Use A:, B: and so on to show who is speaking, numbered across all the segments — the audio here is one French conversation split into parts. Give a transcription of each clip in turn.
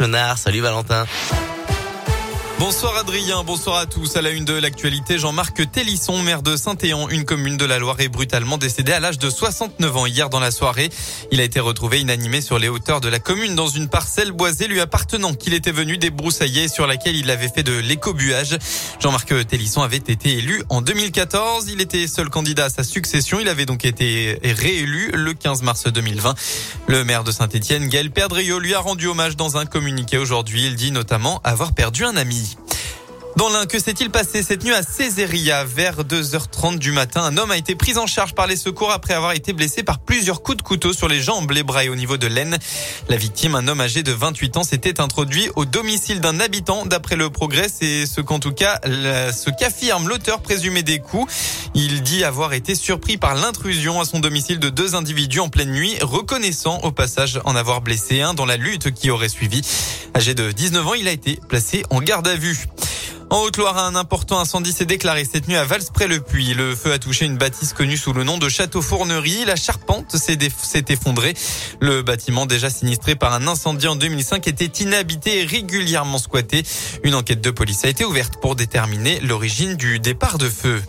A: Salut Valentin.
B: Bonsoir Adrien, bonsoir à tous. À la une de l'actualité, Jean-Marc Télisson, maire de Saint-Éan, une commune de la Loire, est brutalement décédé à l'âge de 69 ans hier dans la soirée. Il a été retrouvé inanimé sur les hauteurs de la commune dans une parcelle boisée lui appartenant qu'il était venu débroussailler sur laquelle il avait fait de l'écobuage. Jean-Marc Télisson avait été élu en 2014. Il était seul candidat à sa succession. Il avait donc été réélu le 15 mars 2020. Le maire de Saint-Étienne, Gaël Perdriau, lui a rendu hommage dans un communiqué aujourd'hui. Il dit notamment avoir perdu un ami. Dans l'un, que s'est-il passé cette nuit à Césaria vers 2h30 du matin? Un homme a été pris en charge par les secours après avoir été blessé par plusieurs coups de couteau sur les jambes, les bras et au niveau de l'aine. La victime, un homme âgé de 28 ans, s'était introduit au domicile d'un habitant. D'après le progrès, c'est ce qu'en tout cas, ce qu'affirme l'auteur présumé des coups. Il dit avoir été surpris par l'intrusion à son domicile de deux individus en pleine nuit, reconnaissant au passage en avoir blessé un dans la lutte qui aurait suivi. Âgé de 19 ans, il a été placé en garde à vue. En Haute-Loire, un important incendie s'est déclaré cette nuit à Valspré-le-Puy. Le feu a touché une bâtisse connue sous le nom de Château-Fournerie. La charpente s'est effondrée. Le bâtiment déjà sinistré par un incendie en 2005 était inhabité et régulièrement squatté. Une enquête de police a été ouverte pour déterminer l'origine du départ de feu.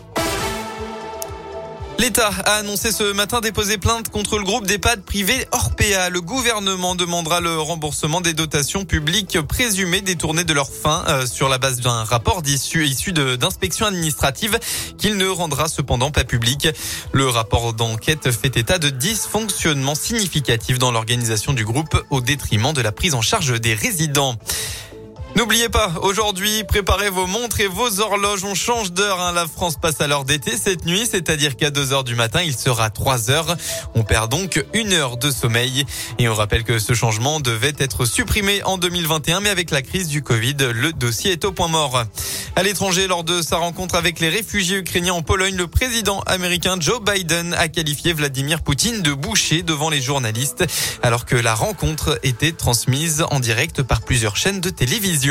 B: L'État a annoncé ce matin déposer plainte contre le groupe d'EHPAD privé Orpea. Le gouvernement demandera le remboursement des dotations publiques présumées détournées de leur fin euh, sur la base d'un rapport issu, issu d'inspection administrative qu'il ne rendra cependant pas public. Le rapport d'enquête fait état de dysfonctionnements significatifs dans l'organisation du groupe au détriment de la prise en charge des résidents. N'oubliez pas, aujourd'hui, préparez vos montres et vos horloges. On change d'heure. Hein. La France passe à l'heure d'été cette nuit, c'est-à-dire qu'à 2 heures du matin, il sera 3 heures. On perd donc une heure de sommeil. Et on rappelle que ce changement devait être supprimé en 2021, mais avec la crise du Covid, le dossier est au point mort. À l'étranger, lors de sa rencontre avec les réfugiés ukrainiens en Pologne, le président américain Joe Biden a qualifié Vladimir Poutine de boucher devant les journalistes, alors que la rencontre était transmise en direct par plusieurs chaînes de télévision.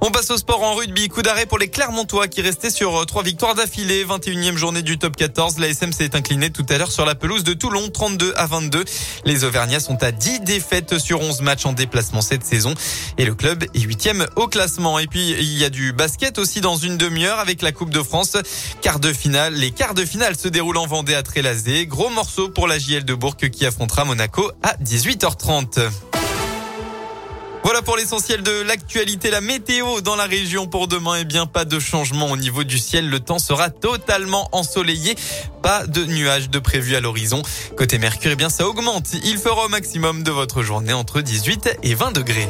B: On passe au sport en rugby. Coup d'arrêt pour les Clermontois qui restaient sur euh, trois victoires d'affilée. 21e journée du top 14. La SM s'est inclinée tout à l'heure sur la pelouse de Toulon, 32 à 22. Les Auvergnats sont à 10 défaites sur 11 matchs en déplacement cette saison. Et le club est 8e au classement. Et puis, il y a du basket aussi dans une demi-heure avec la Coupe de France. Quart de finale. Les quarts de finale se déroulent en Vendée à Trélazé. Gros morceau pour la JL de Bourg qui affrontera Monaco à 18h30. Voilà pour l'essentiel de l'actualité. La météo dans la région pour demain, eh bien, pas de changement au niveau du ciel. Le temps sera totalement ensoleillé. Pas de nuages de prévu à l'horizon. Côté Mercure, eh bien, ça augmente. Il fera au maximum de votre journée entre 18 et 20 degrés.